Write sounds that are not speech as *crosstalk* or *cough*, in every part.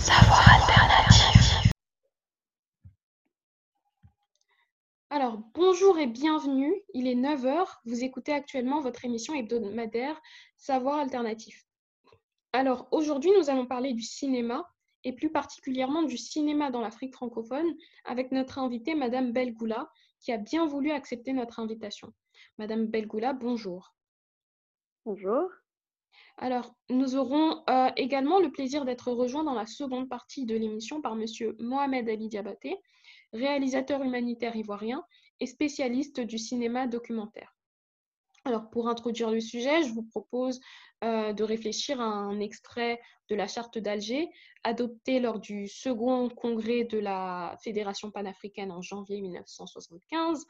Savoir alternatif. Alors, bonjour et bienvenue. Il est 9h. Vous écoutez actuellement votre émission hebdomadaire Savoir alternatif. Alors, aujourd'hui, nous allons parler du cinéma et plus particulièrement du cinéma dans l'Afrique francophone avec notre invitée, Madame Belgoula, qui a bien voulu accepter notre invitation. Madame Belgoula, bonjour. Bonjour. Alors, nous aurons euh, également le plaisir d'être rejoints dans la seconde partie de l'émission par Monsieur Mohamed Ali Diabaté, réalisateur humanitaire ivoirien et spécialiste du cinéma documentaire. Alors, pour introduire le sujet, je vous propose euh, de réfléchir à un extrait de la Charte d'Alger, adopté lors du second congrès de la Fédération panafricaine en janvier 1975.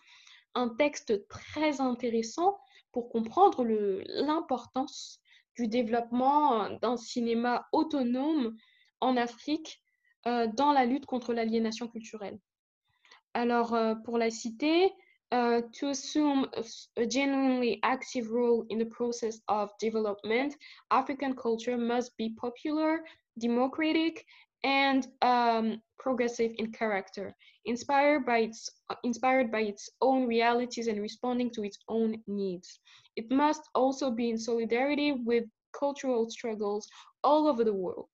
Un texte très intéressant pour comprendre l'importance du développement euh, d'un cinéma autonome en Afrique euh, dans la lutte contre l'aliénation culturelle. Alors, euh, pour la citer, uh, to assume a genuinely active role in the process of development, African culture must be popular, democratic, and um, progressive in character, inspired by its inspired by its own realities and responding to its own needs. It must also be in solidarity with cultural struggles all over the world.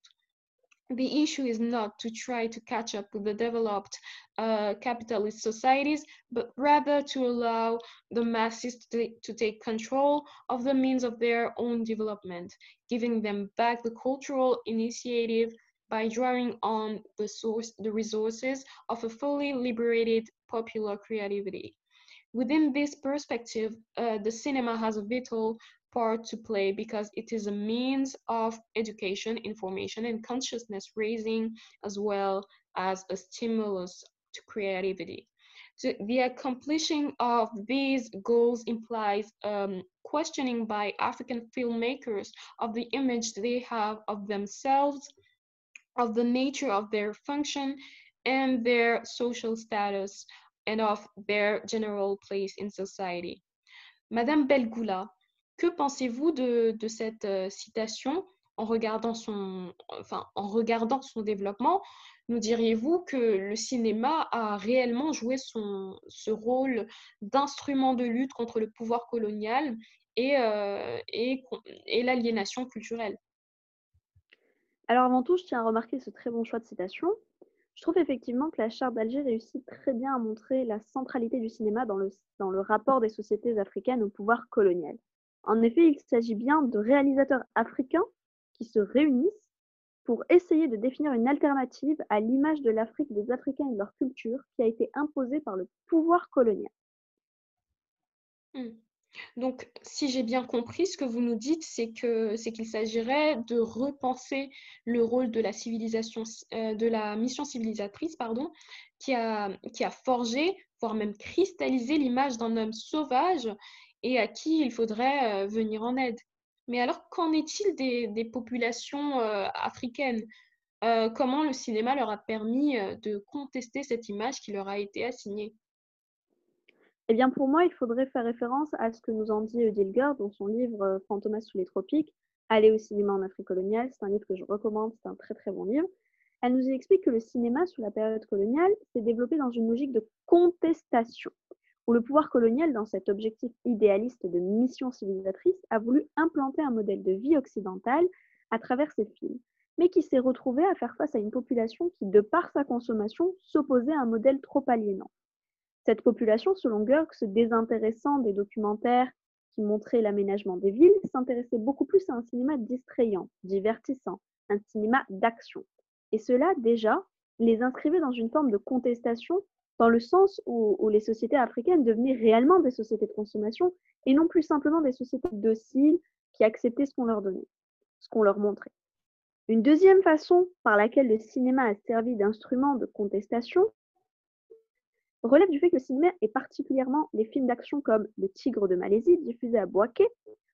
The issue is not to try to catch up with the developed uh, capitalist societies, but rather to allow the masses to, to take control of the means of their own development, giving them back the cultural initiative by drawing on the source, the resources of a fully liberated popular creativity. Within this perspective, uh, the cinema has a vital part to play because it is a means of education, information, and consciousness raising, as well as a stimulus to creativity. So the accomplishing of these goals implies um, questioning by African filmmakers of the image they have of themselves, of the nature of their function, and their social status, and of their general place in society. Madame Belgoula, que pensez-vous de, de, cette euh, citation? En regardant, son, enfin, en regardant son développement Nous diriez-vous que le cinéma a réellement joué son, ce rôle d'instrument de lutte contre le pouvoir colonial et, euh, et, et l'aliénation culturelle? Alors avant tout, je tiens à remarquer ce très bon choix de citation je trouve effectivement que la charte d'Alger réussit très bien à montrer la centralité du cinéma dans le, rapport des sociétés africaines au pouvoir colonial. En effet, il s'agit bien de réalisateurs africains qui se réunissent pour essayer de définir une alternative à l'image de l'Afrique des Africains et de leur culture qui a été imposée par le pouvoir colonial. Hmm. Donc, si j'ai bien compris, ce que vous nous dites, c'est qu'il s'agirait de repenser le rôle de la civilisation, euh, de la mission civilisatrice, pardon, qui a, forgé, voire même cristallisé l'image d'un homme sauvage et à qui il faudrait euh, venir en aide. Mais alors, qu'en est-il des, des, populations euh, africaines? Comment le cinéma leur a permis de contester cette image qui leur a été assignée? Eh bien, pour moi, il faudrait faire référence à ce que nous en dit Dilger dans son livre euh, Fantomas sous les tropiques, Aller au cinéma en Afrique coloniale. C'est un livre que je recommande, c'est un très très bon livre. Elle nous explique que le cinéma sous la période coloniale s'est développé dans une logique de contestation, où le pouvoir colonial, dans cet objectif idéaliste de mission civilisatrice, a voulu implanter un modèle de vie occidentale à travers ses films, mais qui s'est retrouvé à faire face à une population qui, de par sa consommation, s'opposait à un modèle trop aliénant. Cette population, selon Gerg, se désintéressant des documentaires qui montraient l'aménagement des villes, s'intéressait beaucoup plus à un cinéma distrayant, divertissant, un cinéma d'action. Et cela, déjà, les inscrivait dans une forme de contestation, dans le sens où, les sociétés africaines devenaient réellement des sociétés de consommation et non plus simplement des sociétés dociles qui acceptaient ce qu'on leur donnait, ce qu'on leur montrait. Une deuxième façon par laquelle le cinéma a servi d'instrument de contestation, relève du fait que le cinéma, et particulièrement les films d'action comme Le Tigre de Malaisie, diffusé à Boaké,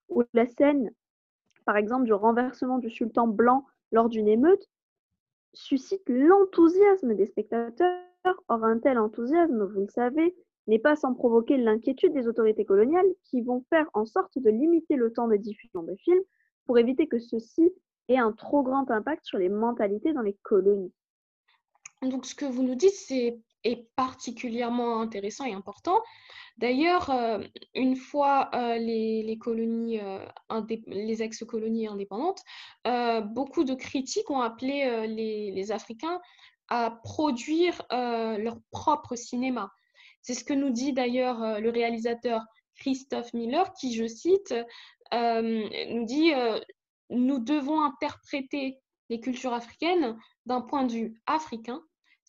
ou la scène, par exemple, du renversement du sultan blanc lors d'une émeute, suscite l'enthousiasme des spectateurs. Or, un tel enthousiasme, vous le savez, n'est pas sans provoquer l'inquiétude des autorités coloniales qui vont faire en sorte de limiter le temps de diffusion des films pour éviter que ceux-ci et un trop grand impact sur les mentalités dans les colonies. Donc, ce que vous nous dites, c'est est particulièrement intéressant et important. D'ailleurs, euh, une fois euh, les, colonies, euh, les ex-colonies indépendantes, beaucoup de critiques ont appelé les, les, Africains à produire leur propre cinéma. C'est ce que nous dit d'ailleurs le réalisateur Christophe Miller, qui, je cite, nous dit Nous devons interpréter les cultures africaines d'un point de vue africain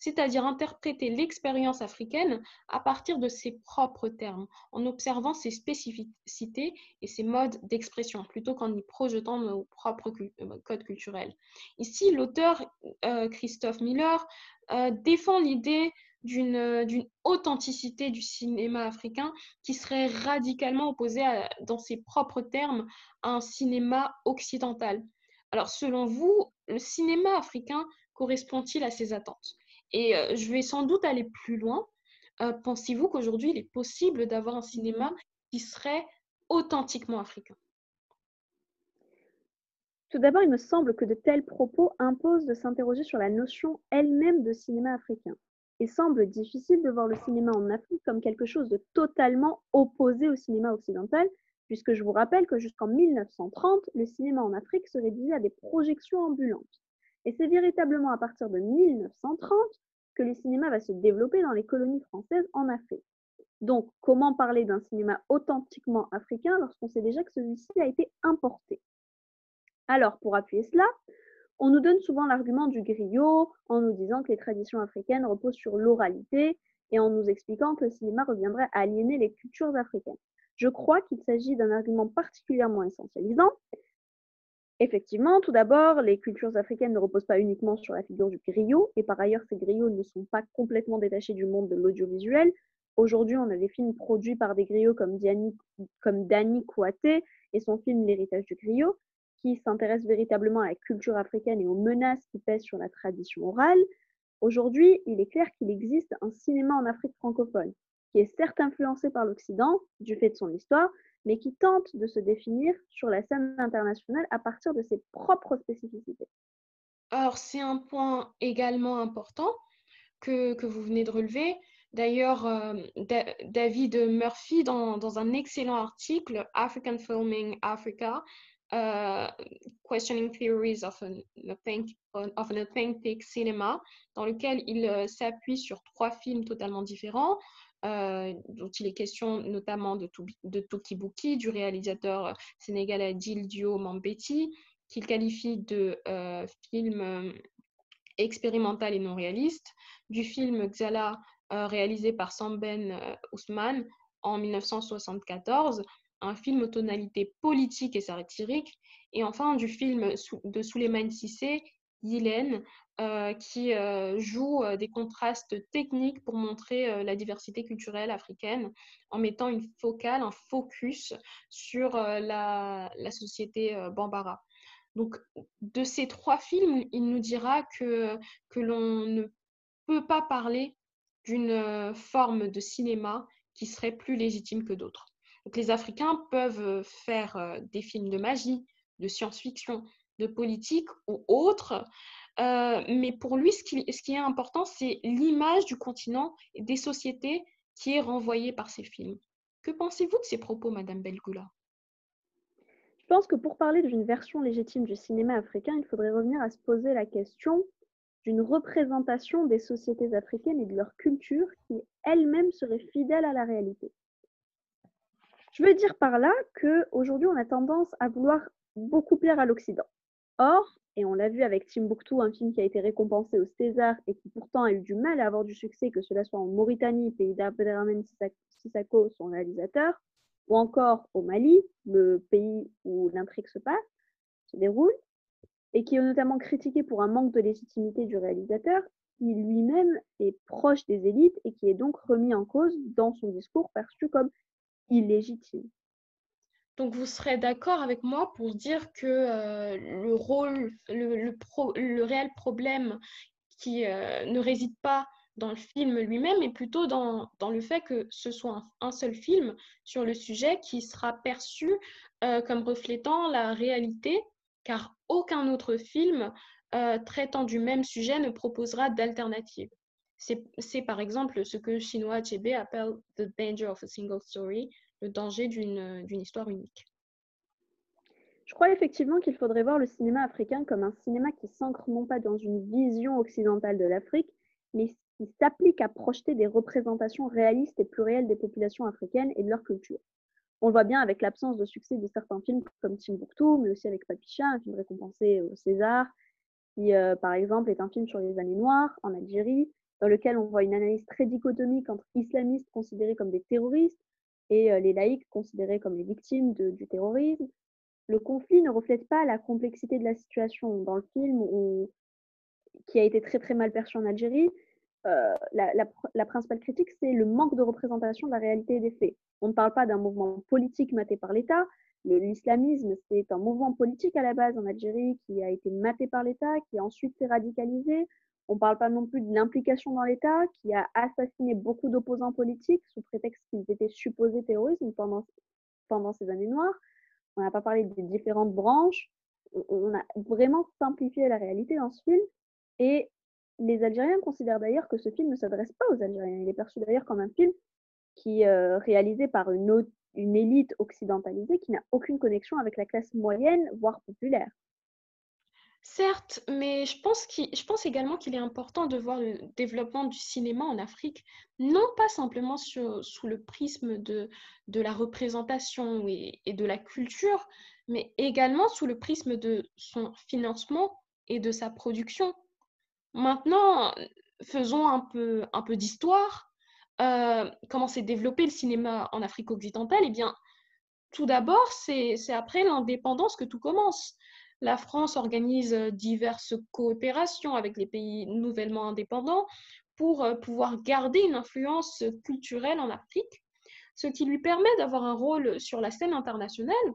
c'est-à-dire interpréter l'expérience africaine à partir de ses propres termes, en observant ses spécificités et ses modes d'expression, plutôt qu'en y projetant nos propres euh, codes culturels. Ici, l'auteur euh, Christophe Miller euh, défend l'idée d'une authenticité du cinéma africain qui serait radicalement opposée, dans ses propres termes, à un cinéma occidental. Alors, selon vous, le cinéma africain correspond-il à ces attentes? Et euh, je vais sans doute aller plus loin. Euh, pensez-vous qu'aujourd'hui, il est possible d'avoir un cinéma mmh qui serait authentiquement africain? Tout d'abord, il me semble que de tels propos imposent de s'interroger sur la notion elle-même de cinéma africain. Il semble difficile de voir le cinéma en Afrique comme quelque chose de totalement opposé au cinéma occidental, puisque je vous rappelle que jusqu'en 1930, le cinéma en Afrique se réduisait à des projections ambulantes. Et c'est véritablement à partir de 1930 que le cinéma va se développer dans les colonies françaises en Afrique. Donc, comment parler d'un cinéma authentiquement africain lorsqu'on sait déjà que celui-ci a été importé? Alors, pour appuyer cela, on nous donne souvent l'argument du griot en nous disant que les traditions africaines reposent sur l'oralité et en nous expliquant que le cinéma reviendrait à aliéner les cultures africaines. Je crois qu'il s'agit d'un argument particulièrement essentialisant Effectivement, tout d'abord, les cultures africaines ne reposent pas uniquement sur la figure du griot, et par ailleurs, ces griots ne sont pas complètement détachés du monde de l'audiovisuel. Aujourd'hui, on a des films produits par des griots comme, Dani Kouaté et son film L'héritage du griot, qui s'intéresse véritablement à la culture africaine et aux menaces qui pèsent sur la tradition orale. Aujourd'hui, il est clair qu'il existe un cinéma en Afrique francophone, qui est certes influencé par l'Occident, du fait de son histoire, mais qui tente de se définir sur la scène internationale à partir de ses propres spécificités. Alors, c'est un point également important que, que, vous venez de relever. D'ailleurs, euh, David Murphy, dans, dans, un excellent article, African Filming Africa, uh, Questioning Theories of an, of an Authentic Cinema, dans lequel il euh, s'appuie sur trois films totalement différents, euh, dont il est question notamment de, de Tokibuki, du réalisateur sénégalais Gildio Mambeti, qu'il qualifie de euh, film euh, expérimental et non réaliste, du film Xala réalisé par Samben Ousmane en 1974, un film aux tonalités politiques et satiriques, et enfin du film de Souleymane Sissé, Euh, qui euh, joue euh, des contrastes techniques pour montrer la diversité culturelle africaine en mettant une focale, un focus sur la, société Bambara. Donc, de ces trois films, il nous dira que, que l'on ne peut pas parler d'une forme de cinéma qui serait plus légitime que d'autres. Donc, les Africains peuvent faire des films de magie, de science-fiction, de politique ou autres, euh, mais pour lui, ce qui, est important, c'est l'image du continent et des sociétés qui est renvoyée par ces films. Que pensez-vous de ces propos, Madame Belgula Je pense que pour parler d'une version légitime du cinéma africain, il faudrait revenir à se poser la question d'une représentation des sociétés africaines et de leur culture qui elles-mêmes seraient fidèles à la réalité. Je veux dire par là qu'aujourd'hui, on a tendance à vouloir beaucoup plaire à l'Occident. Or, et on l'a vu avec Timbuktu, un film qui a été récompensé au César et qui pourtant a eu du mal à avoir du succès, que cela soit en Mauritanie, pays d'Abdelrahman Sissako, son réalisateur, ou encore au Mali, le pays où l'intrigue se passe, se déroule, et qui est notamment critiqué pour un manque de légitimité du réalisateur, qui lui-même est proche des élites et qui est donc remis en cause dans son discours perçu comme illégitime. Donc, vous serez d'accord avec moi pour dire que euh, le rôle, le, réel problème qui euh, ne réside pas dans le film lui-même, mais plutôt dans, le fait que ce soit un, seul film sur le sujet qui sera perçu euh, comme reflétant la réalité car aucun autre film traitant du même sujet ne proposera d'alternative. C'est par exemple ce que Chinois Achebe appelle The Danger of a Single Story, danger d'une histoire unique. Je crois effectivement qu'il faudrait voir le cinéma africain comme un cinéma qui s'ancre non pas dans une vision occidentale de l'Afrique, mais qui s'applique à projeter des représentations réalistes et plurielles des populations africaines et de leur culture. On le voit bien avec l'absence de succès de certains films comme Timbuktu, mais aussi avec Papicha, un film récompensé au César, qui euh, par exemple est un film sur les années noires en Algérie, dans lequel on voit une analyse très dichotomique entre islamistes considérés comme des terroristes et euh, les laïcs considérés comme les victimes du terrorisme. Le conflit ne reflète pas la complexité de la situation. Dans le film, qui a été très très mal perçu en Algérie, euh, la, principale critique, c'est le manque de représentation de la réalité des faits. On ne parle pas d'un mouvement politique maté par l'État. L'islamisme, c'est un mouvement politique à la base en Algérie qui a été maté par l'État, qui a ensuite s'est radicalisé. On ne parle pas non plus de l'implication dans l'État, qui a assassiné beaucoup d'opposants politiques sous prétexte qu'ils étaient supposés terroristes pendant, ces années noires. On n'a pas parlé des différentes branches. On a vraiment simplifié la réalité dans ce film. Et les Algériens considèrent d'ailleurs que ce film ne s'adresse pas aux Algériens. Il est perçu d'ailleurs comme un film qui est euh, réalisé par une élite occidentalisée qui n'a aucune connexion avec la classe moyenne, voire populaire. Certes, mais je pense, également qu'il est important de voir le développement du cinéma en Afrique, non pas simplement sous le prisme de, la représentation et, de la culture, mais également sous le prisme de son financement et de sa production. Maintenant, faisons un peu, un peu d'histoire. Euh, comment s'est développé le cinéma en Afrique occidentale? Eh bien, tout d'abord, c'est après l'indépendance que tout commence. La France organise diverses coopérations avec les pays nouvellement indépendants pour euh, pouvoir garder une influence culturelle en Afrique, ce qui lui permet d'avoir un rôle sur la scène internationale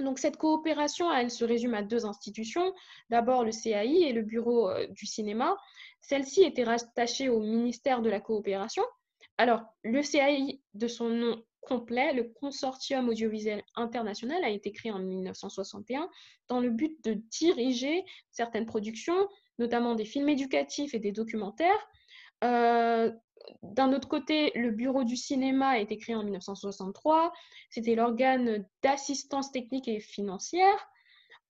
donc cette coopération, elle se résume à deux institutions. D'abord le CAI et le Bureau euh, du cinéma. Celle-ci était rattachée au ministère de la coopération. Alors le CAI, de son nom complet, le Consortium audiovisuel international, a été créé en 1961 dans le but de diriger certaines productions, notamment des films éducatifs et des documentaires, euh, d'un autre côté, le Bureau du cinéma a été créé en 1963. C'était l'organe d'assistance technique et financière.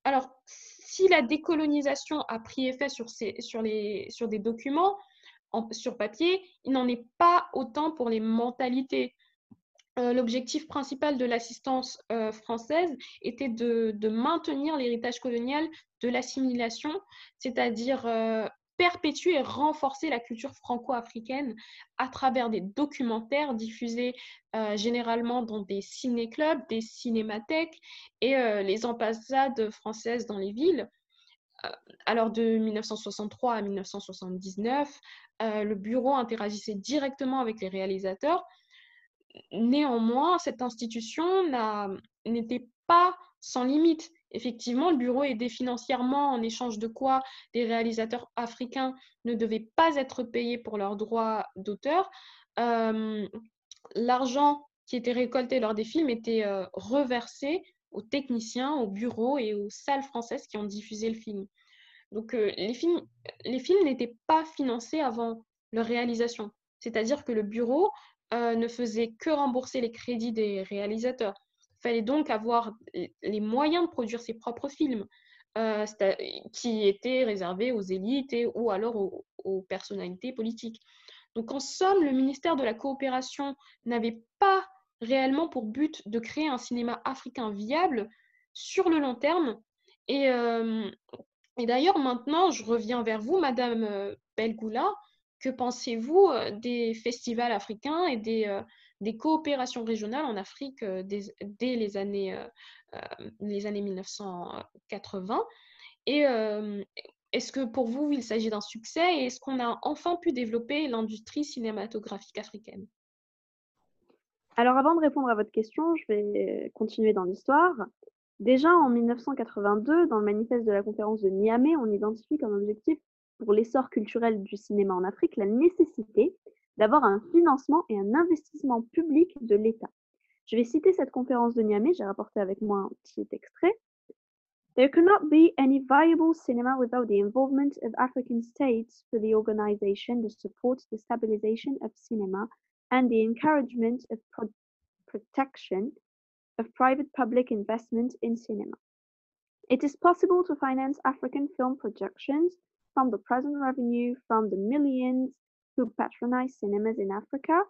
Alors, si la décolonisation a pris effet sur, sur, les, sur des documents, sur papier, il n'en est pas autant pour les mentalités. Euh, l'objectif principal de l'assistance euh, française était de, maintenir l'héritage colonial de l'assimilation, c'est-à-dire euh, perpétuer et renforcer la culture franco-africaine à travers des documentaires diffusés généralement dans des ciné-clubs, des cinémathèques et les ambassades françaises dans les villes. Alors de 1963 à 1979, le bureau interagissait directement avec les réalisateurs. Néanmoins, cette institution n'était pas sans limite effectivement, le bureau aidait financièrement en échange de quoi les réalisateurs africains ne devaient pas être payés pour leurs droits d'auteur. Euh, l'argent qui était récolté lors des films était euh, reversé aux techniciens, aux bureaux et aux salles françaises qui ont diffusé le film. Donc euh, les films, les films n'étaient pas financés avant leur réalisation. C'est-à-dire que le bureau ne faisait que rembourser les crédits des réalisateurs fallait donc avoir les moyens de produire ses propres films, euh, qui étaient réservés aux élites ou alors aux, personnalités politiques. Donc en somme, le ministère de la Coopération n'avait pas réellement pour but de créer un cinéma africain viable sur le long terme. Et, euh, et d'ailleurs, maintenant, je reviens vers vous, Madame euh, Belgoula. Que pensez-vous des festivals africains et des, des coopérations régionales en Afrique euh, dès, les, années, euh, euh, les années 1980. Et est-ce que pour vous, il s'agit d'un succès et est-ce qu'on a enfin pu développer l'industrie cinématographique africaine? Alors avant de répondre à votre question, je vais continuer dans l'histoire. Déjà en 1982, dans le manifeste de la conférence de Niamey, on identifie comme objectif pour l'essor culturel du cinéma en Afrique la nécessité d'avoir un financement et un investissement public de l'État. Je vais citer cette conférence de Niamey, j'ai rapporté avec moi un petit extrait. There cannot be any viable cinema without the involvement of African states for the organization, the support, the stabilization of cinema, and the encouragement of pro protection of private public investment in cinema. It is possible to finance African film productions from the present revenue from the millions who patronize cinemas in Africa.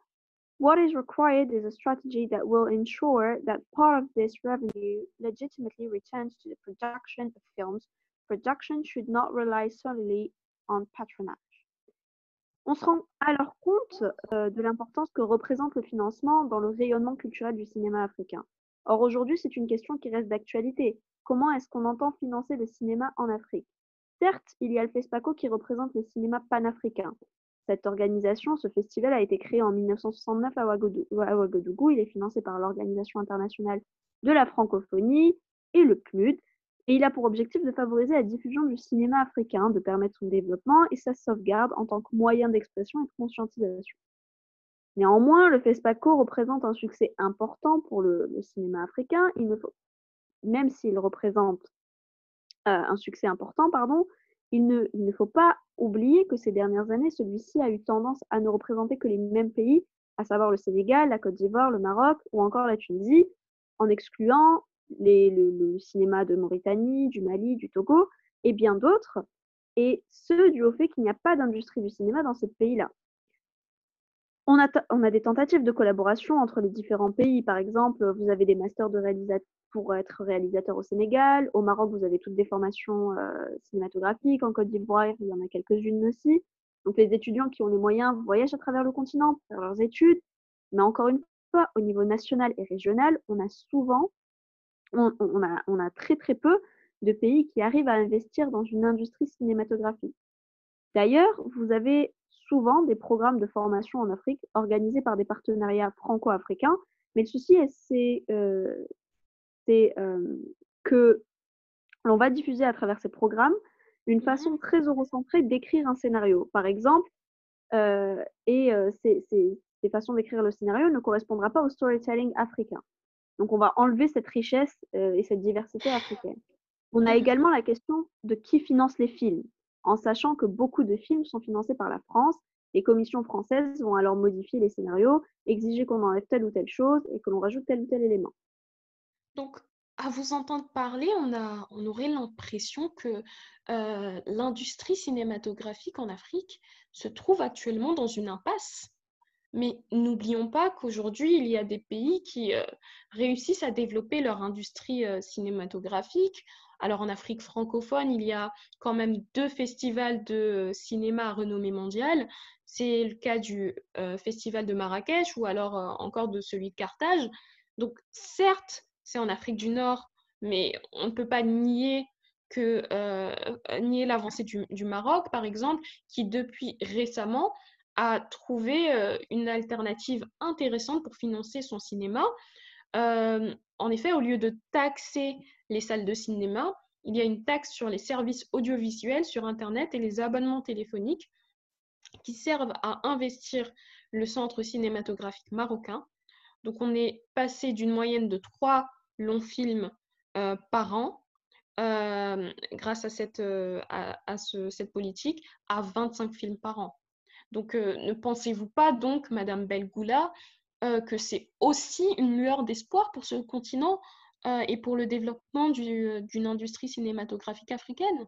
What is required is a strategy that will ensure that part of this revenue legitimately returns to the production of films. Production should not rely solely on patronage. On se rend alors compte euh, de l'importance que représente le financement dans le rayonnement culturel du cinéma africain. Or aujourd'hui, c'est une question qui reste d'actualité. Comment est-ce qu'on entend financer le cinéma en Afrique? Certes, il y a le FESPACO qui représente le cinéma panafricain. Cette organisation, ce festival a été créé en 1969 à Ouagadougou. Il est financé par l'Organisation internationale de la francophonie et le PNUD. Et il a pour objectif de favoriser la diffusion du cinéma africain, de permettre son développement et sa sauvegarde en tant que moyen d'expression et de conscientisation. Néanmoins, le FESPACO représente un succès important pour le, cinéma africain. Même s'il représente un succès important, pardon, il ne, faut pas oublier que ces dernières années, celui-ci a eu tendance à ne représenter que les mêmes pays, à savoir le Sénégal, la Côte d'Ivoire, le Maroc ou encore la Tunisie, en excluant le, cinéma de Mauritanie, du Mali, du Togo et bien d'autres, et ce dû au fait qu'il n'y a pas d'industrie du cinéma dans ces pays-là. On a, a, des tentatives de collaboration entre les différents pays. Par exemple, vous avez des masters de réalisateurs pour être réalisateur au Sénégal. Au Maroc, vous avez toutes des formations euh, cinématographiques. En Côte d'Ivoire, il y en a quelques-unes aussi. Donc, les étudiants qui ont les moyens voyagent à travers le continent pour faire leurs études. Mais encore une fois, au niveau national et régional, on a souvent, on, a, on a très très peu de pays qui arrivent à investir dans une industrie cinématographique. D'ailleurs, vous avez souvent des programmes de formation en Afrique organisés par des partenariats franco-africains, mais le souci, c'est euh, c'est que l'on va diffuser à travers ces programmes une mmh façon très eurocentrée d'écrire un scénario. Par exemple, euh, et euh, ces, ces, ces, façons d'écrire le scénario ne correspondra pas au storytelling africain. Donc, on va enlever cette richesse et cette diversité africaine. On a également la question de qui finance les films, en sachant que beaucoup de films sont financés par la France. Les commissions françaises vont alors modifier les scénarios, exiger qu'on enlève telle ou telle chose et que l'on rajoute tel ou tel élément. Donc, à vous entendre parler, on, a, on aurait l'impression que euh, l'industrie cinématographique en Afrique se trouve actuellement dans une impasse. Mais n'oublions pas qu'aujourd'hui, il y a des pays qui euh, réussissent à développer leur industrie euh, cinématographique. Alors en Afrique francophone, il y a quand même deux festivals de cinéma à renommée mondiale. C'est le cas du festival de Marrakech ou alors encore de celui de Carthage. Donc certes, c'est en Afrique du Nord, mais on ne peut pas nier euh, l'avancée du, du, Maroc, par exemple, qui depuis récemment a trouvé euh, une alternative intéressante pour financer son cinéma. Euh, en effet, au lieu de taxer les salles de cinéma, il y a une taxe sur les services audiovisuels sur Internet et les abonnements téléphoniques qui servent à investir le centre cinématographique marocain. Donc on est passé d'une moyenne de trois longs films euh, par an euh, grâce à cette, euh, à, à politique à 25 films par an. Donc ne pensez-vous pas donc, Madame Belgoula, que c'est aussi une lueur d'espoir pour ce continent et pour le développement d'une industrie cinématographique africaine?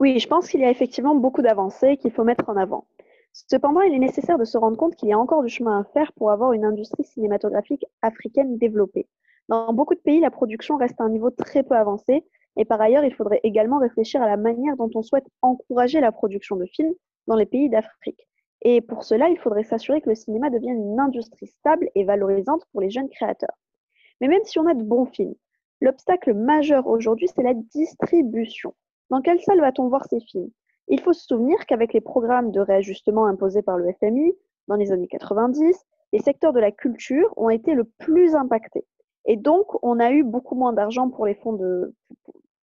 Oui, je pense qu'il y a effectivement beaucoup d'avancées qu'il faut mettre en avant. Cependant, il est nécessaire de se rendre compte qu'il y a encore du chemin à faire pour avoir une industrie cinématographique africaine développée. Dans beaucoup de pays, la production reste à un niveau très peu avancé et par ailleurs, il faudrait également réfléchir à la manière dont on souhaite encourager la production de films dans les pays d'Afrique. Et pour cela, il faudrait s'assurer que le cinéma devienne une industrie stable et valorisante pour les jeunes créateurs. Mais même si on a de bons films, l'obstacle majeur aujourd'hui, c'est la distribution. Dans quelle salle va-t-on voir ces films? Il faut se souvenir qu'avec les programmes de réajustement imposés par le FMI dans les années 90, les secteurs de la culture ont été le plus impactés. Et donc, on a eu beaucoup moins d'argent pour les fonds de,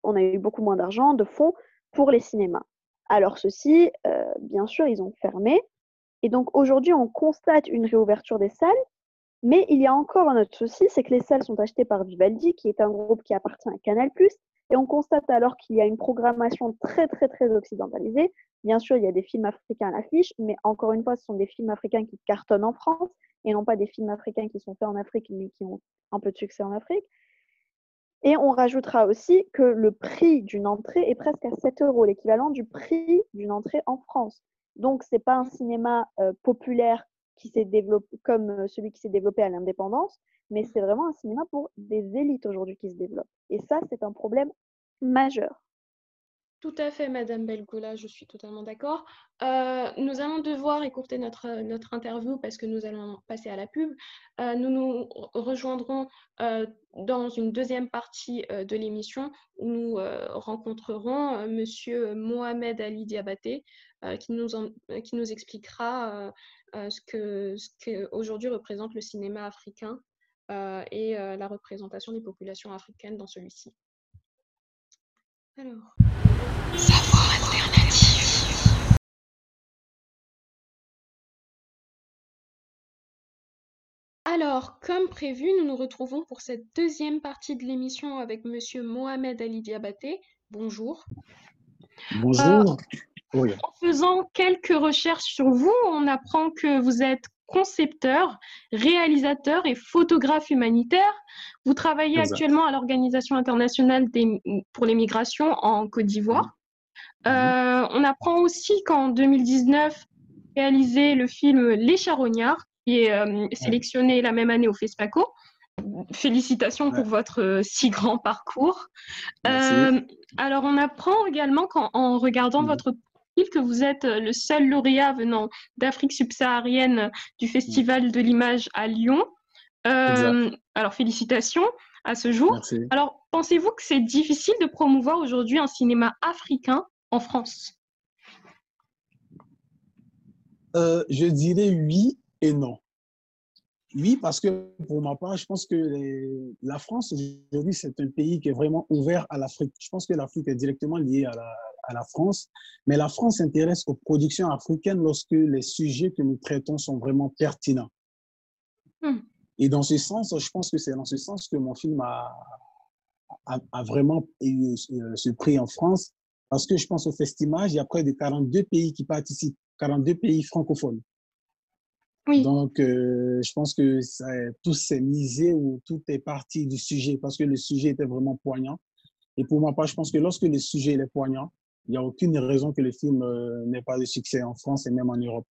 on a eu beaucoup moins d'argent de fonds pour les cinémas. Alors ceux-ci, euh, bien sûr, ils ont fermé. Et donc aujourd'hui, on constate une réouverture des salles, Mais il y a encore un autre souci, c'est que les salles sont achetées par Vivaldi, qui est un groupe qui appartient à Canal+, et on constate alors qu'il y a une programmation très très très occidentalisée. Bien sûr, il y a des films africains à l'affiche, mais encore une fois, ce sont des films africains qui cartonnent en France et non pas des films africains qui sont faits en Afrique mais qui ont un peu de succès en Afrique. Et on rajoutera aussi que le prix d'une entrée est presque à 7 euros, l'équivalent du prix d'une entrée en France. Donc, ce n'est pas un cinéma euh, populaire qui s'est développé comme euh, celui qui s'est développé à l'indépendance, mais c'est vraiment un cinéma pour des élites aujourd'hui qui se développent. Et ça, c'est un problème majeur. Tout à fait, Madame Belgola, je suis totalement d'accord. Euh, nous allons devoir écourter notre, notre interview parce que nous allons passer à la pub. Euh, nous nous rejoindrons euh, dans une deuxième partie de l'émission où nous rencontrerons Monsieur Mohamed Ali Diabaté qui, nous qui nous expliquera ce que, ce que aujourd'hui représente le cinéma africain et la représentation des populations africaines dans celui-ci. Alors. Savoir alternatif. Alors, comme prévu, nous nous retrouvons pour cette deuxième partie de l'émission avec Monsieur Mohamed Ali Diabaté. Bonjour. Bonjour. Euh, en faisant quelques recherches sur vous, on apprend que vous êtes concepteur, réalisateur et photographe humanitaire. Vous travaillez actuellement à l'Organisation internationale pour les migrations en Côte d'Ivoire. Mhm. Euh, on apprend aussi qu'en 2019, réalisé le film Les Charognards, qui est euh, sélectionné la même année au FESPACO. Félicitations pour votre euh, si grand parcours. alors, on apprend également qu'en regardant mhm. votre que vous êtes euh, le seul lauréat venant d'Afrique subsaharienne du Festival de l'image à Lyon? Euh, alors, félicitations à ce jour. Alors, pensez-vous que c'est difficile de promouvoir aujourd'hui un cinéma africain en France? Euh, Je dirais oui et non. Oui, parce que pour ma part, je pense que la France aujourd'hui, c'est un pays qui est vraiment ouvert à l'Afrique. Je pense que l'Afrique est directement liée à la, à la France, mais la France s'intéresse aux productions africaines lorsque les sujets que nous traitons sont vraiment pertinents. Hmm. Et dans ce sens, je pense que c'est dans ce sens que mon film a, a, vraiment eu euh, ce prix en France, parce que je pense au Festimage, il y a près de 42 pays qui participent, 42 pays francophones. Oui. Donc, euh, je pense que ça, tout s'est misé ou tout est parti du sujet parce que le sujet était vraiment poignant. Et pour ma part, je pense que lorsque le sujet est poignant, il n'y a aucune raison que le film euh, n'ait pas de succès en France et même en Europe.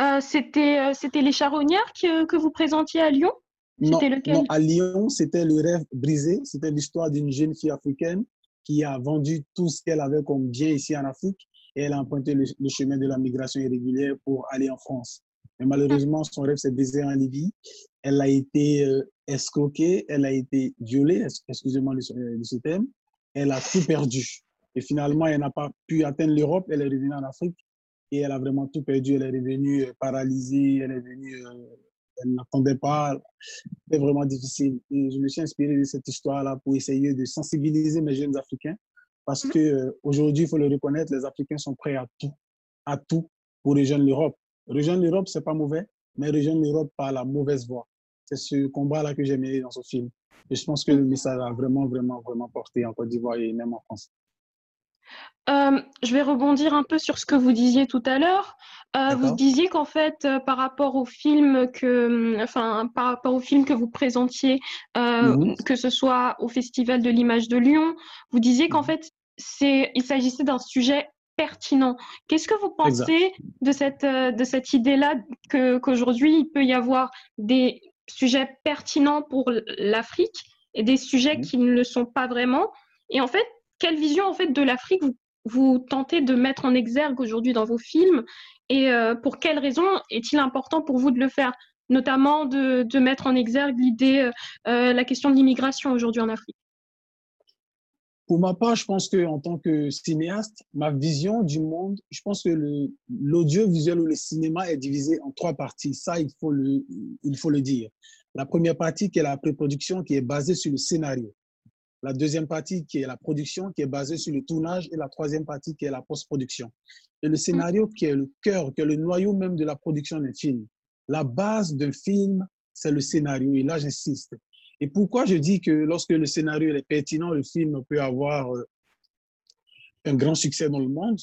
Euh, c'était, euh, c'était Les Charognards que, que, vous présentiez à Lyon? Non, lequel non, à Lyon, c'était Le rêve brisé. C'était l'histoire d'une jeune fille africaine qui a vendu tout ce qu'elle avait comme bien ici en Afrique et elle a emprunté le, chemin de la migration irrégulière pour aller en France. Mais malheureusement, son rêve s'est brisé en Libye. Elle a été escroquée, elle a été violée, excusez-moi de ce terme. Elle a tout perdu. Et finalement, elle n'a pas pu atteindre l'Europe. Elle est revenue en Afrique et elle a vraiment tout perdu. Elle est revenue euh, paralysée. Elle est venue, euh, elle n'attendait pas. C'était vraiment difficile. Et je me suis inspiré de cette histoire-là pour essayer de sensibiliser mes jeunes Africains parce que euh, aujourd'hui, il faut le reconnaître, les Africains sont prêts à tout, à tout pour rejoindre l'Europe. Rejoindre l'Europe, c'est pas mauvais, mais rejoindre l'Europe par la mauvaise voie. C'est ce combat-là que j'ai mené dans ce film. Et je pense que le message a vraiment, vraiment, vraiment porté en Côte d'Ivoire et même en France. Euh, je vais rebondir un peu sur ce que vous disiez tout à l'heure. Euh, vous disiez qu'en fait, euh, par rapport au film que, enfin, par rapport au film que vous présentiez, mhm. que ce soit au Festival de l'image de Lyon, vous disiez qu'en mhm. fait, c'est, il s'agissait d'un sujet pertinent. Qu'est-ce que vous pensez de cette, de cette idée-là que, qu'aujourd'hui, il peut y avoir des sujets pertinents pour l'Afrique et des sujets mhm. qui ne le sont pas vraiment? Et en fait, quelle vision en fait de l'Afrique vous, tentez de mettre en exergue aujourd'hui dans vos films et euh, pour quelles raisons est-il important pour vous de le faire, notamment de, mettre en exergue l'idée, euh, euh, la question de l'immigration aujourd'hui en Afrique Pour ma part, je pense que en tant que cinéaste, ma vision du monde, je pense que l'audiovisuel ou le cinéma est divisé en trois parties. Ça, il faut le, il faut le dire. La première partie qui est la pré-production, qui est basée sur le scénario la deuxième partie qui est la production, qui est basée sur le tournage, et la troisième partie qui est la post-production. Et le scénario qui est le cœur, qui est le noyau même de la production d'un film. La base d'un film, c'est le scénario. Et là, j'insiste. Et pourquoi je dis que lorsque le scénario est pertinent, le film peut avoir euh, un grand succès dans le monde?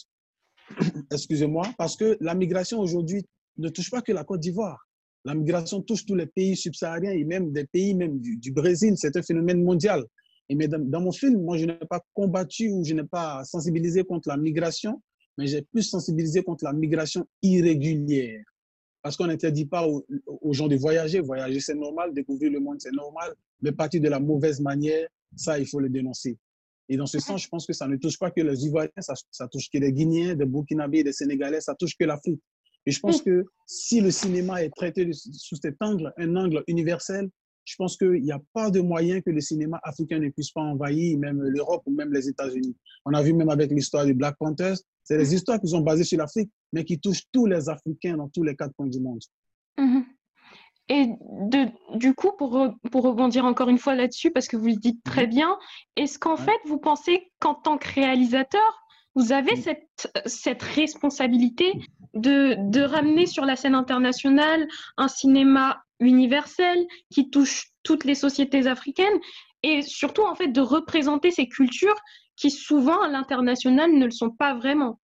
*coughs* Excusez-moi, parce que la migration aujourd'hui ne touche pas que la Côte d'Ivoire. La migration touche tous les pays subsahariens et même des pays même du, Brésil. C'est un phénomène mondial. Et mais dans, mon film, moi, je n'ai pas combattu ou je n'ai pas sensibilisé contre la migration, mais j'ai plus sensibilisé contre la migration irrégulière. Parce qu'on n'interdit pas aux, gens de voyager. Voyager, c'est normal. Découvrir le monde, c'est normal. Mais partir de la mauvaise manière, ça, il faut le dénoncer. Et dans ce sens, je pense que ça ne touche pas que les Ivoiriens, ça, ça touche que les Guinéens, des Burkinabés, des Sénégalais, ça touche que l'Afrique. Et je pense que si le cinéma est traité sous cet angle, un angle universel, je pense qu'il n'y a pas de moyen que le cinéma africain ne puisse pas envahir même l'Europe ou même les États-Unis. On a vu même avec l'histoire du Black Panthers, c'est des histoires qui sont basées sur l'Afrique, mais qui touchent tous les Africains dans tous les quatre coins du monde. Mhm. Et de, du coup, pour, pour rebondir encore une fois là-dessus, parce que vous le dites très mhm. bien, est-ce qu'en fait, vous pensez qu'en tant que réalisateur, vous avez cette, cette responsabilité de, de ramener sur la scène internationale un cinéma universel qui touche toutes les sociétés africaines et surtout en fait de représenter ces cultures qui souvent à l'international ne le sont pas vraiment.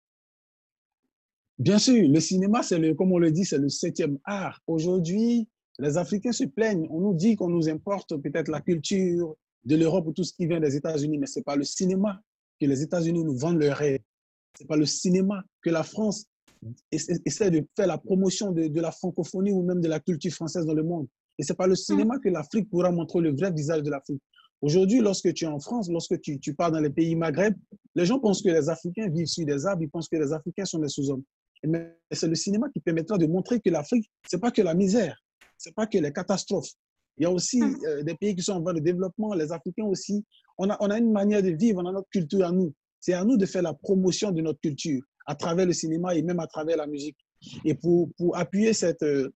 Bien sûr, le cinéma, c'est le, comme on le dit, c'est le septième art. Aujourd'hui, les Africains se plaignent. On nous dit qu'on nous importe peut-être la culture de l'Europe ou tout ce qui vient des États-Unis, mais ce n'est pas le cinéma que les États-Unis nous vendent leur rêve. Ce n'est pas le cinéma que la France essaie de faire la promotion de, la francophonie ou même de la culture française dans le monde. Et ce n'est pas le cinéma que l'Afrique pourra montrer le vrai visage de l'Afrique. Aujourd'hui, lorsque tu es en France, lorsque tu, tu, pars dans les pays Maghreb, les gens pensent que les Africains vivent sur des arbres, ils pensent que les Africains sont des sous-hommes. Mais c'est le cinéma qui permettra de montrer que l'Afrique, ce n'est pas que la misère, ce n'est pas que les catastrophes. Il y a aussi hum. euh, des pays qui sont en voie de développement, les Africains aussi. On a, on a une manière de vivre, on a notre culture à nous. C'est à nous de faire la promotion de notre culture à travers le cinéma et même à travers la musique. Et pour, pour appuyer cette, euh,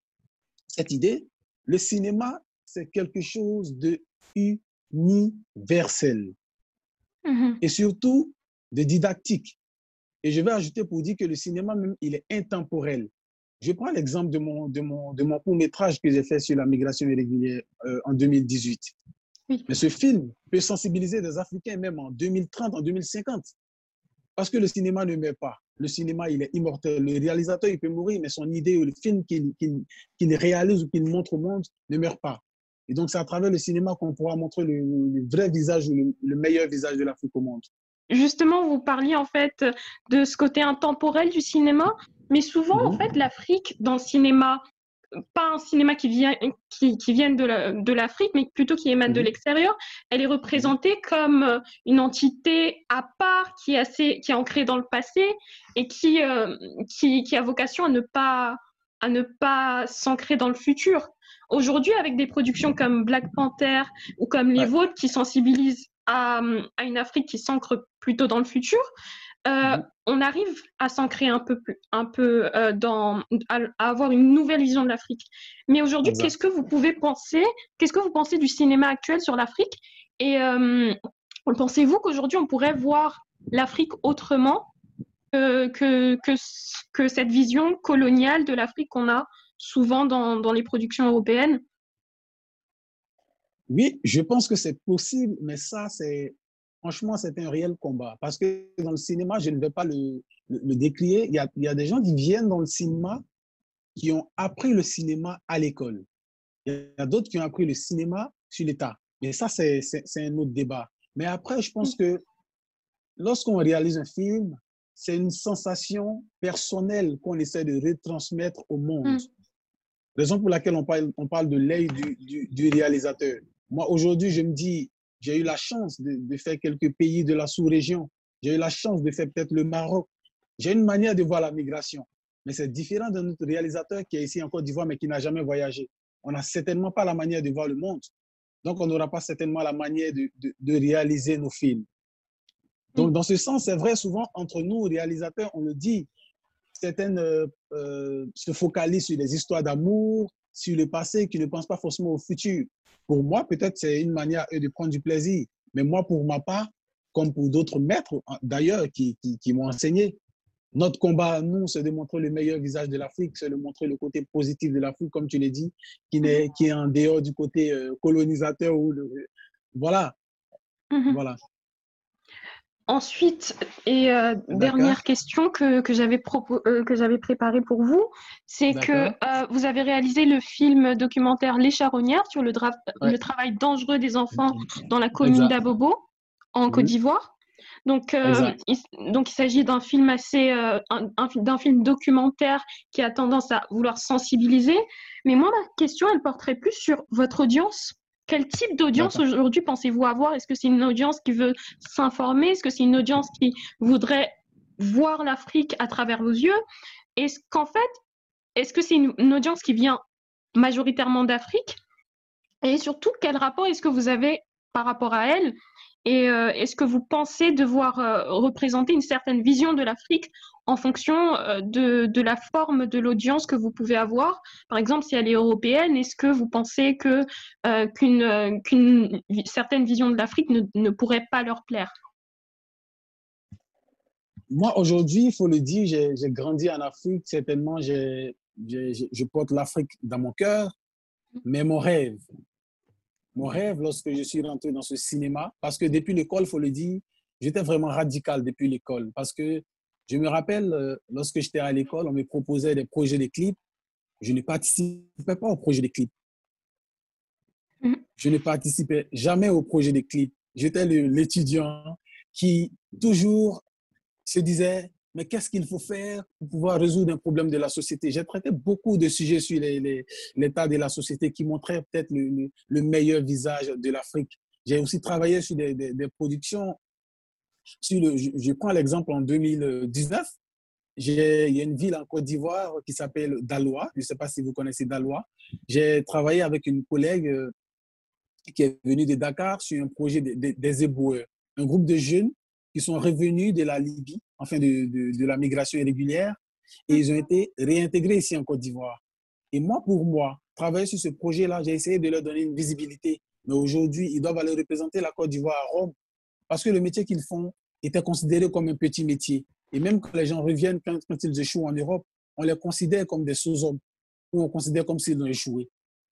cette idée, le cinéma, c'est quelque chose de universel mm-hmm. et surtout de didactique. Et je vais ajouter pour dire que le cinéma, même, il est intemporel. Je prends l'exemple de mon, de mon, de mon court-métrage que j'ai fait sur la migration irrégulière euh, en 2018. Mais ce film peut sensibiliser des Africains même en 2030, en 2050. Parce que le cinéma ne meurt pas. Le cinéma, il est immortel. Le réalisateur, il peut mourir, mais son idée ou le film qu'il réalise ou qu'il montre au monde ne meurt pas. Et donc, c'est à travers le cinéma qu'on pourra montrer le, vrai visage, le, le meilleur visage de l'Afrique au monde. Justement, vous parliez en fait de ce côté intemporel du cinéma, mais souvent, en mhm. fait, l'Afrique, dans le cinéma pas un cinéma qui vient qui, qui vienne de l'Afrique, mais plutôt qui émane de mhm. l'extérieur. Elle est représentée comme euh, une entité à part qui est assez qui est ancrée dans le passé et qui euh, qui, qui, a vocation à ne pas à ne pas s'ancrer dans le futur. Aujourd'hui, avec des productions comme Black Panther ou comme les vôtres qui sensibilisent à, à une Afrique qui s'ancre plutôt dans le futur, euh, mhm. on arrive à s'ancrer un peu, un peu euh, dans, à, avoir une nouvelle vision de l'Afrique. Mais aujourd'hui, qu'est-ce que vous pouvez penser Qu'est-ce que vous pensez du cinéma actuel sur l'Afrique? Et euh, pensez-vous qu'aujourd'hui, on pourrait voir l'Afrique autrement que, que, que, cette vision coloniale de l'Afrique qu'on a souvent dans, dans les productions européennes? Oui, je pense que c'est possible, mais ça, c'est franchement, c'est un réel combat. Parce que dans le cinéma, je ne vais pas le, le, décrier. Il y, a, il y, a, des gens qui viennent dans le cinéma qui ont appris le cinéma à l'école. Il y a d'autres qui ont appris le cinéma sur l'État. Mais ça, c'est un autre débat. Mais après, je pense que lorsqu'on réalise un film, c'est une sensation personnelle qu'on essaie de retransmettre au monde. Mm. Raison pour laquelle on parle, on parle de l'œil du, du, du réalisateur. Moi, aujourd'hui, je me dis, j'ai eu la chance de, faire quelques pays de la sous-région. J'ai eu la chance de faire peut-être le Maroc. J'ai une manière de voir la migration. Mais c'est différent de notre réalisateur qui est ici en Côte d'Ivoire, mais qui n'a jamais voyagé. On n'a certainement pas la manière de voir le monde. Donc, on n'aura pas certainement la manière de, réaliser nos films. Donc, dans ce sens, c'est vrai, souvent, entre nous, réalisateurs, on le dit, certaines euh, euh, se focalisent sur des histoires d'amour, sur le passé, qui ne pensent pas forcément au futur. Pour moi, peut-être c'est une manière de prendre du plaisir. Mais moi, pour ma part, comme pour d'autres maîtres d'ailleurs qui, qui, m'ont enseigné, notre combat, nous, c'est de montrer le meilleur visage de l'Afrique, c'est de montrer le côté positif de l'Afrique, comme tu l'as dit, qui, est, qui est en dehors du côté euh, colonisateur. Ou voilà. Mhm. voilà. Ensuite, et euh, dernière question que, que j'avais euh, que j'avais préparée pour vous, c'est que euh, vous avez réalisé le film documentaire Les Charonnières sur le, le travail dangereux des enfants dans la commune d'Abobo, en Côte d'Ivoire. Donc, il, donc, il s'agit d'un film assez, d'un film documentaire qui a tendance à vouloir sensibiliser. Mais moi, ma question, elle porterait plus sur votre audience quel type d'audience aujourd'hui pensez-vous avoir? Est-ce que c'est une audience qui veut s'informer? Est-ce que c'est une audience qui voudrait voir l'Afrique à travers vos yeux? Est-ce qu'en fait, est-ce que c'est une, audience qui vient majoritairement d'Afrique? Et surtout, quel rapport est-ce que vous avez par rapport à elle Et euh, est-ce que vous pensez devoir euh, représenter une certaine vision de l'Afrique en fonction euh, de, la forme de l'audience que vous pouvez avoir? Par exemple, si elle est européenne, est-ce que vous pensez que qu'une qu'une certaine vision de l'Afrique ne, pourrait pas leur plaire? Moi, aujourd'hui, il faut le dire, j'ai grandi en Afrique. Certainement, je porte l'Afrique dans mon cœur. Mais mon rêve, mon rêve lorsque je suis rentré dans ce cinéma, parce que depuis l'école, il faut le dire, j'étais vraiment radical depuis l'école, parce que je me rappelle, euh, lorsque j'étais à l'école, on me proposait des projets de clips. Je ne participais pas au projet de clips. Mm. Je ne participais jamais au projet de clips. J'étais l'étudiant qui toujours se disait, mais qu'est-ce qu'il faut faire pour pouvoir résoudre un problème de la société? J'ai traité beaucoup de sujets sur l'état de la société qui montraient peut-être le, meilleur visage de l'Afrique. J'ai aussi travaillé sur des, des productions je, prends l'exemple en 2019, il y a une ville en Côte d'Ivoire qui s'appelle Daloa. Je ne sais pas si vous connaissez Daloa. J'ai travaillé avec une collègue euh, qui est venue de Dakar sur un projet des éboueurs, un groupe de jeunes qui sont revenus de la Libye, enfin de, de, la migration irrégulière, et ils ont été réintégrés ici en Côte d'Ivoire. Et moi, pour moi, travailler sur ce projet-là, j'ai essayé de leur donner une visibilité. Mais aujourd'hui, ils doivent aller représenter la Côte d'Ivoire à Rome parce que le métier qu'ils font était considéré comme un petit métier. Et même quand les gens reviennent, quand, ils échouent en Europe, on les considère comme des sous-hommes ou on considère comme s'ils ont échoué.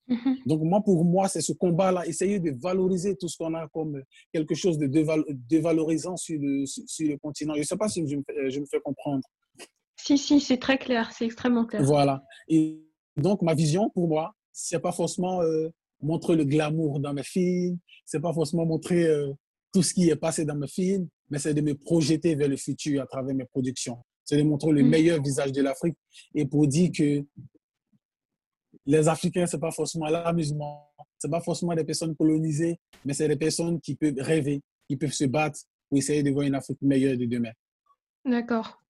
Mm-hmm. Donc, moi, pour moi, c'est ce combat-là, essayer de valoriser tout ce qu'on a comme quelque chose de dévalorisant sur le, sur le continent. Je ne sais pas si je me, fais, je me fais comprendre. Si, si, c'est très clair, c'est extrêmement clair. Voilà. Et donc, ma vision, pour moi, c'est pas forcément euh, montrer le glamour dans mes films, c'est pas forcément montrer euh, tout ce qui est passé dans mes films, mais c'est de me projeter vers le futur à travers mes productions. C'est de montrer le mm. meilleur visage de l'Afrique et pour dire que les Africains, ce n'est pas forcément l'amusement, ce n'est pas forcément des personnes colonisées, mais c'est des personnes qui peuvent rêver, qui peuvent se battre pour essayer de voir une Afrique meilleure de demain. D'accord.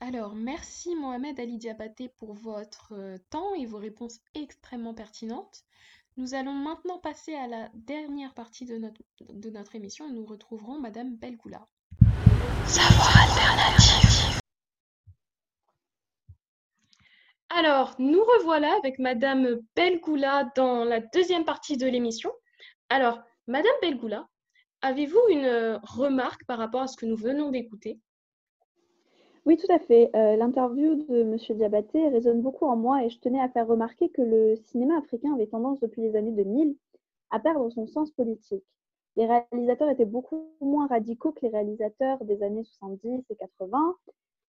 Alors, merci Mohamed Ali Diabaté pour votre euh, temps et vos réponses extrêmement pertinentes. Nous allons maintenant passer à la dernière partie de notre, de notre émission et nous retrouverons Madame Belgoula. Savoir alternatif. Alors, nous revoilà avec Madame Belgoula dans la deuxième partie de l'émission. Alors, Madame Belgoula, avez-vous une remarque par rapport à ce que nous venons d'écouter? Oui, tout à fait. Euh, l'interview de M. Diabaté résonne beaucoup en moi et je tenais à faire remarquer que le cinéma africain avait tendance depuis les années 2000 à perdre son sens politique. Les réalisateurs étaient beaucoup moins radicaux que les réalisateurs des années 70 et 80,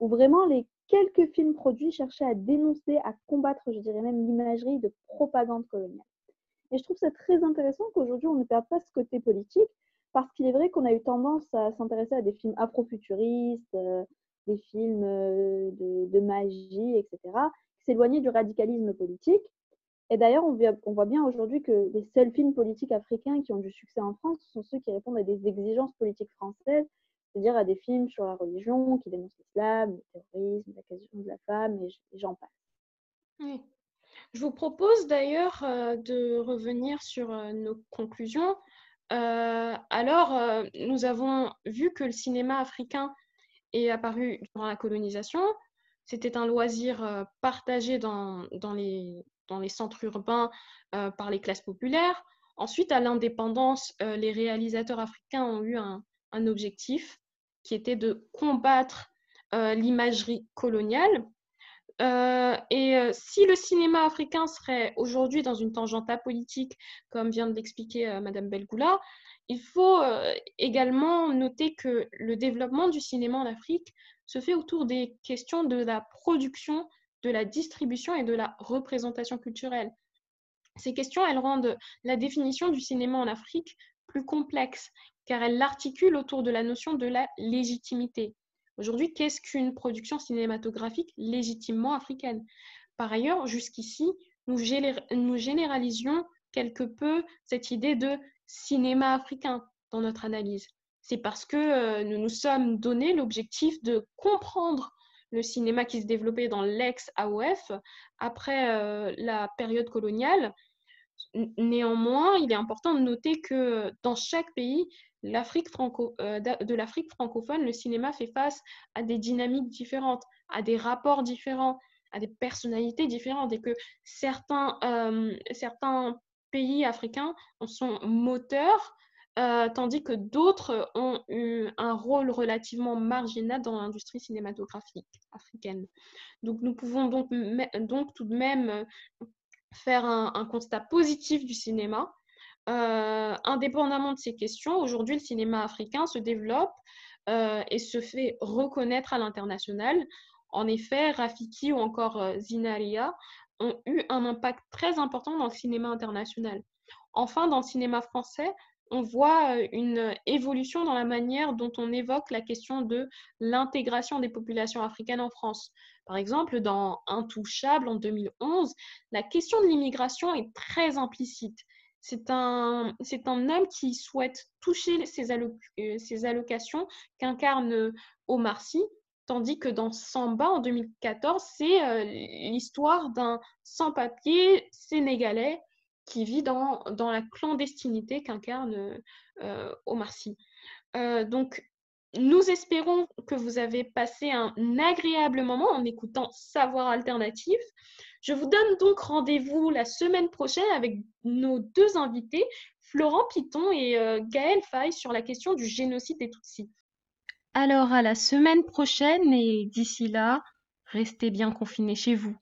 où vraiment les quelques films produits cherchaient à dénoncer, à combattre, je dirais même, l'imagerie de propagande coloniale. Et je trouve ça très intéressant qu'aujourd'hui on ne perde pas ce côté politique, parce qu'il est vrai qu'on a eu tendance à s'intéresser à des films afrofuturistes, euh, des films euh, de, magie, etc., s'éloigner du radicalisme politique. Et d'ailleurs, on, on, voit bien aujourd'hui que les seuls films politiques africains qui ont du succès en France sont ceux qui répondent à des exigences politiques françaises, c'est-à-dire à des films sur la religion, qui dénoncent l'islam, le terrorisme, la question de la femme, et j'en passe. Je vous propose d'ailleurs euh, de revenir sur euh, nos conclusions. alors, nous avons vu que le cinéma africain est apparu durant la colonisation. C'était un loisir euh, partagé dans, dans, les, dans les centres urbains euh, par les classes populaires. Ensuite, à l'indépendance, euh, les réalisateurs africains ont eu un, un, objectif qui était de combattre l'imagerie coloniale. et si le cinéma africain serait aujourd'hui dans une tangente apolitique, comme vient de l'expliquer Madame Belgoula, il faut également noter que le développement du cinéma en Afrique se fait autour des questions de la production, de la distribution et de la représentation culturelle. Ces questions, elles rendent la définition du cinéma en Afrique plus complexe, car elles l'articulent autour de la notion de la légitimité. Aujourd'hui, qu'est-ce qu'une production cinématographique légitimement africaine? Par ailleurs, jusqu'ici, nous, nous généralisions quelque peu cette idée de cinéma africain dans notre analyse. C'est parce que euh, nous nous sommes donné l'objectif de comprendre le cinéma qui se développait dans l'ex-AOF après euh, la période coloniale. Néanmoins, il est important de noter que dans chaque pays, franco, euh, de l'Afrique francophone, le cinéma fait face à des dynamiques différentes, à des rapports différents, à des personnalités différentes et que certains, euh, certains pays africains sont moteurs euh, tandis que d'autres ont eu un rôle relativement marginal dans l'industrie cinématographique africaine. Donc nous pouvons donc, donc tout de même faire un, constat positif du cinéma. Euh, indépendamment de ces questions, aujourd'hui le cinéma africain se développe et se fait reconnaître à l'international. En effet, Rafiki ou encore Zinaria ont eu un impact très important dans le cinéma international. Enfin, dans le cinéma français, on voit euh, une évolution dans la manière dont on évoque la question de l'intégration des populations africaines en France. Par exemple, dans Intouchable en 2011, la question de l'immigration est très implicite. C'est un, c'est un homme qui souhaite toucher ces, euh, allocations qu'incarne Omar Sy, tandis que dans Samba en 2014, c'est euh, l'histoire d'un sans-papier sénégalais qui vit dans, dans la clandestinité qu'incarne euh, Omar Sy. Euh, donc, nous espérons que vous avez passé un agréable moment en écoutant Savoir Alternatif. Je vous donne donc rendez-vous la semaine prochaine avec nos deux invités, Florent Piton et euh, Gaël Faye, sur la question du génocide des Tutsis. Alors à la semaine prochaine et d'ici là, restez bien confinés chez vous.